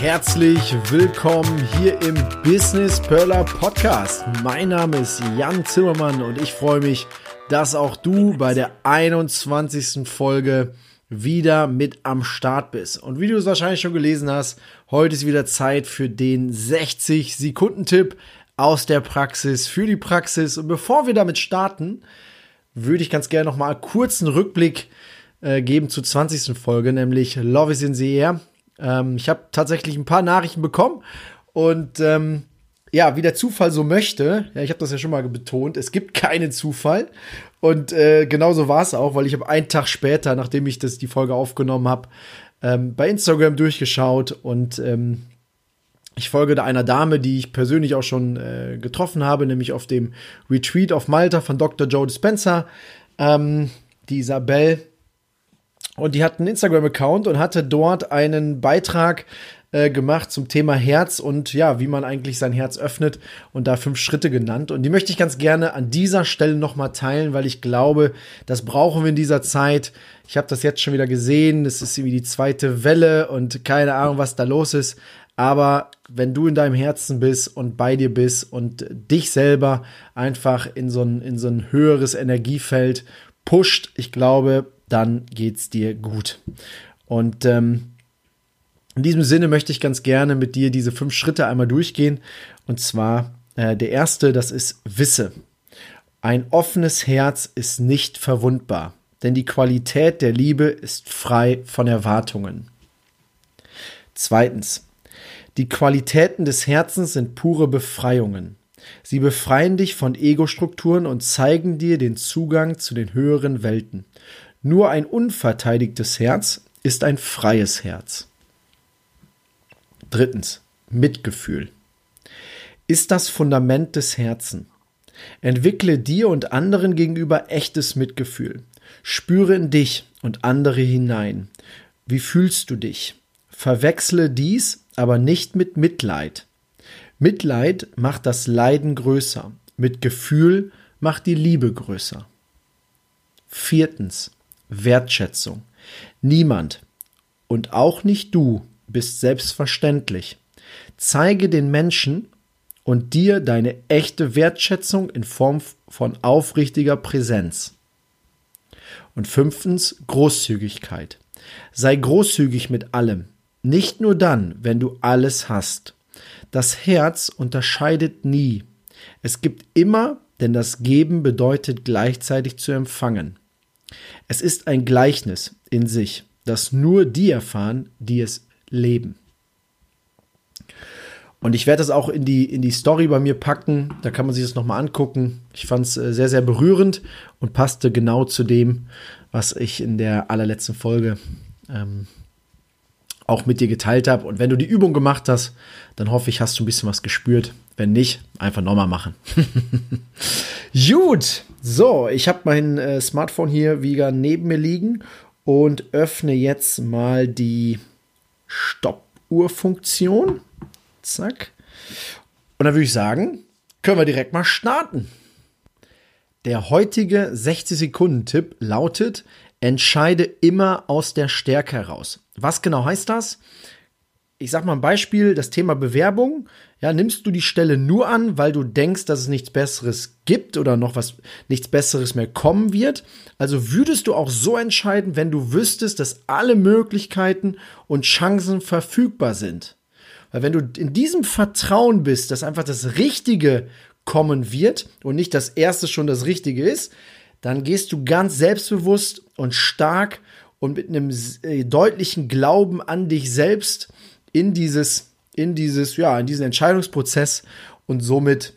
Herzlich willkommen hier im Business Perler Podcast. Mein Name ist Jan Zimmermann und ich freue mich, dass auch du bei der 21. Folge wieder mit am Start bist. Und wie du es wahrscheinlich schon gelesen hast, heute ist wieder Zeit für den 60 Sekunden Tipp aus der Praxis für die Praxis. Und bevor wir damit starten, würde ich ganz gerne noch mal kurz einen Rückblick äh, geben zur 20. Folge, nämlich Love is in the Air. Ähm, ich habe tatsächlich ein paar Nachrichten bekommen und ähm, ja, wie der Zufall so möchte, ja, ich habe das ja schon mal betont, es gibt keinen Zufall. Und äh, genauso war es auch, weil ich habe einen Tag später, nachdem ich das die Folge aufgenommen habe, ähm, bei Instagram durchgeschaut und ähm, ich folge da einer Dame, die ich persönlich auch schon äh, getroffen habe, nämlich auf dem Retreat auf Malta von Dr. Joe Dispenza, ähm, die Isabel. Und die hat einen Instagram-Account und hatte dort einen Beitrag äh, gemacht zum Thema Herz und ja, wie man eigentlich sein Herz öffnet und da fünf Schritte genannt. Und die möchte ich ganz gerne an dieser Stelle nochmal teilen, weil ich glaube, das brauchen wir in dieser Zeit. Ich habe das jetzt schon wieder gesehen. Es ist irgendwie die zweite Welle und keine Ahnung, was da los ist. Aber wenn du in deinem Herzen bist und bei dir bist und dich selber einfach in so ein, in so ein höheres Energiefeld pusht, ich glaube, dann geht's dir gut. Und ähm, in diesem Sinne möchte ich ganz gerne mit dir diese fünf Schritte einmal durchgehen. Und zwar äh, der erste, das ist Wisse. Ein offenes Herz ist nicht verwundbar, denn die Qualität der Liebe ist frei von Erwartungen. Zweitens, die Qualitäten des Herzens sind pure Befreiungen. Sie befreien dich von Ego-Strukturen und zeigen dir den Zugang zu den höheren Welten. Nur ein unverteidigtes Herz ist ein freies Herz. Drittens. Mitgefühl. Ist das Fundament des Herzen. Entwickle dir und anderen gegenüber echtes Mitgefühl. Spüre in dich und andere hinein. Wie fühlst du dich? Verwechsle dies aber nicht mit Mitleid. Mitleid macht das Leiden größer. Mitgefühl macht die Liebe größer. Viertens. Wertschätzung. Niemand und auch nicht du bist selbstverständlich. Zeige den Menschen und dir deine echte Wertschätzung in Form von aufrichtiger Präsenz. Und fünftens Großzügigkeit. Sei großzügig mit allem, nicht nur dann, wenn du alles hast. Das Herz unterscheidet nie. Es gibt immer, denn das Geben bedeutet gleichzeitig zu empfangen. Es ist ein Gleichnis in sich, das nur die erfahren, die es leben. Und ich werde das auch in die, in die Story bei mir packen. Da kann man sich das nochmal angucken. Ich fand es äh, sehr, sehr berührend und passte genau zu dem, was ich in der allerletzten Folge ähm, auch mit dir geteilt habe. Und wenn du die Übung gemacht hast, dann hoffe ich, hast du ein bisschen was gespürt. Wenn nicht, einfach nochmal machen. Gut, so, ich habe mein äh, Smartphone hier wieder neben mir liegen und öffne jetzt mal die Stoppuhrfunktion. Zack. Und dann würde ich sagen, können wir direkt mal starten. Der heutige 60-Sekunden-Tipp lautet, entscheide immer aus der Stärke heraus. Was genau heißt das? Ich sag mal ein Beispiel, das Thema Bewerbung. Ja, nimmst du die Stelle nur an, weil du denkst, dass es nichts Besseres gibt oder noch was, nichts Besseres mehr kommen wird? Also würdest du auch so entscheiden, wenn du wüsstest, dass alle Möglichkeiten und Chancen verfügbar sind? Weil wenn du in diesem Vertrauen bist, dass einfach das Richtige kommen wird und nicht das Erste schon das Richtige ist, dann gehst du ganz selbstbewusst und stark und mit einem äh, deutlichen Glauben an dich selbst in dieses, in dieses, ja, in diesen Entscheidungsprozess und somit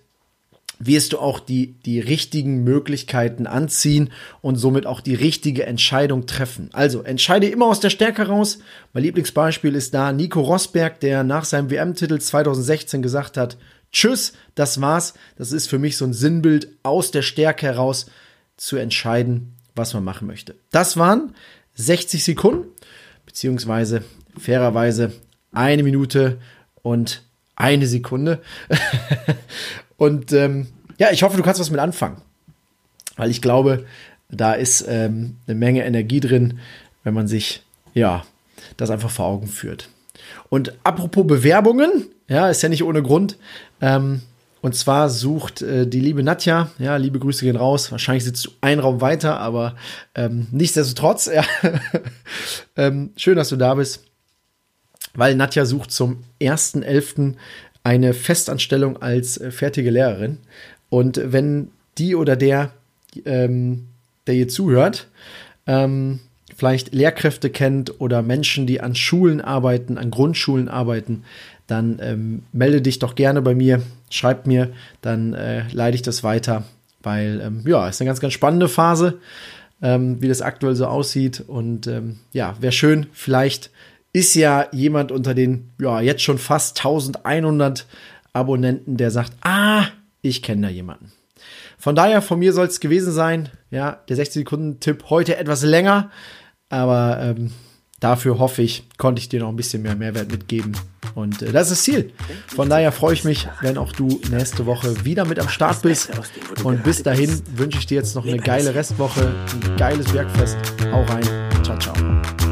wirst du auch die, die richtigen Möglichkeiten anziehen und somit auch die richtige Entscheidung treffen. Also entscheide immer aus der Stärke raus. Mein Lieblingsbeispiel ist da Nico Rosberg, der nach seinem WM-Titel 2016 gesagt hat, tschüss, das war's. Das ist für mich so ein Sinnbild aus der Stärke heraus zu entscheiden, was man machen möchte. Das waren 60 Sekunden, beziehungsweise fairerweise eine Minute und eine Sekunde. und ähm, ja, ich hoffe, du kannst was mit anfangen. Weil ich glaube, da ist ähm, eine Menge Energie drin, wenn man sich, ja, das einfach vor Augen führt. Und apropos Bewerbungen, ja, ist ja nicht ohne Grund. Ähm, und zwar sucht äh, die liebe Nadja, ja, liebe Grüße gehen raus. Wahrscheinlich sitzt du einen Raum weiter, aber ähm, nichtsdestotrotz, ja, ähm, schön, dass du da bist. Weil Nadja sucht zum 1.11. eine Festanstellung als äh, fertige Lehrerin. Und wenn die oder der, ähm, der hier zuhört, ähm, vielleicht Lehrkräfte kennt oder Menschen, die an Schulen arbeiten, an Grundschulen arbeiten, dann ähm, melde dich doch gerne bei mir, schreib mir, dann äh, leite ich das weiter, weil ähm, ja, ist eine ganz, ganz spannende Phase, ähm, wie das aktuell so aussieht und ähm, ja, wäre schön, vielleicht ist ja jemand unter den ja jetzt schon fast 1100 Abonnenten, der sagt, ah, ich kenne da jemanden. Von daher, von mir soll es gewesen sein. Ja, der 60-Sekunden-Tipp heute etwas länger, aber ähm, dafür hoffe ich, konnte ich dir noch ein bisschen mehr Mehrwert mitgeben. Und äh, das ist das Ziel. Von daher freue ich mich, wenn auch du nächste Woche wieder mit am Start bist. Und bis dahin wünsche ich dir jetzt noch eine geile Restwoche, ein geiles Werkfest. Hau rein. Ciao, ciao.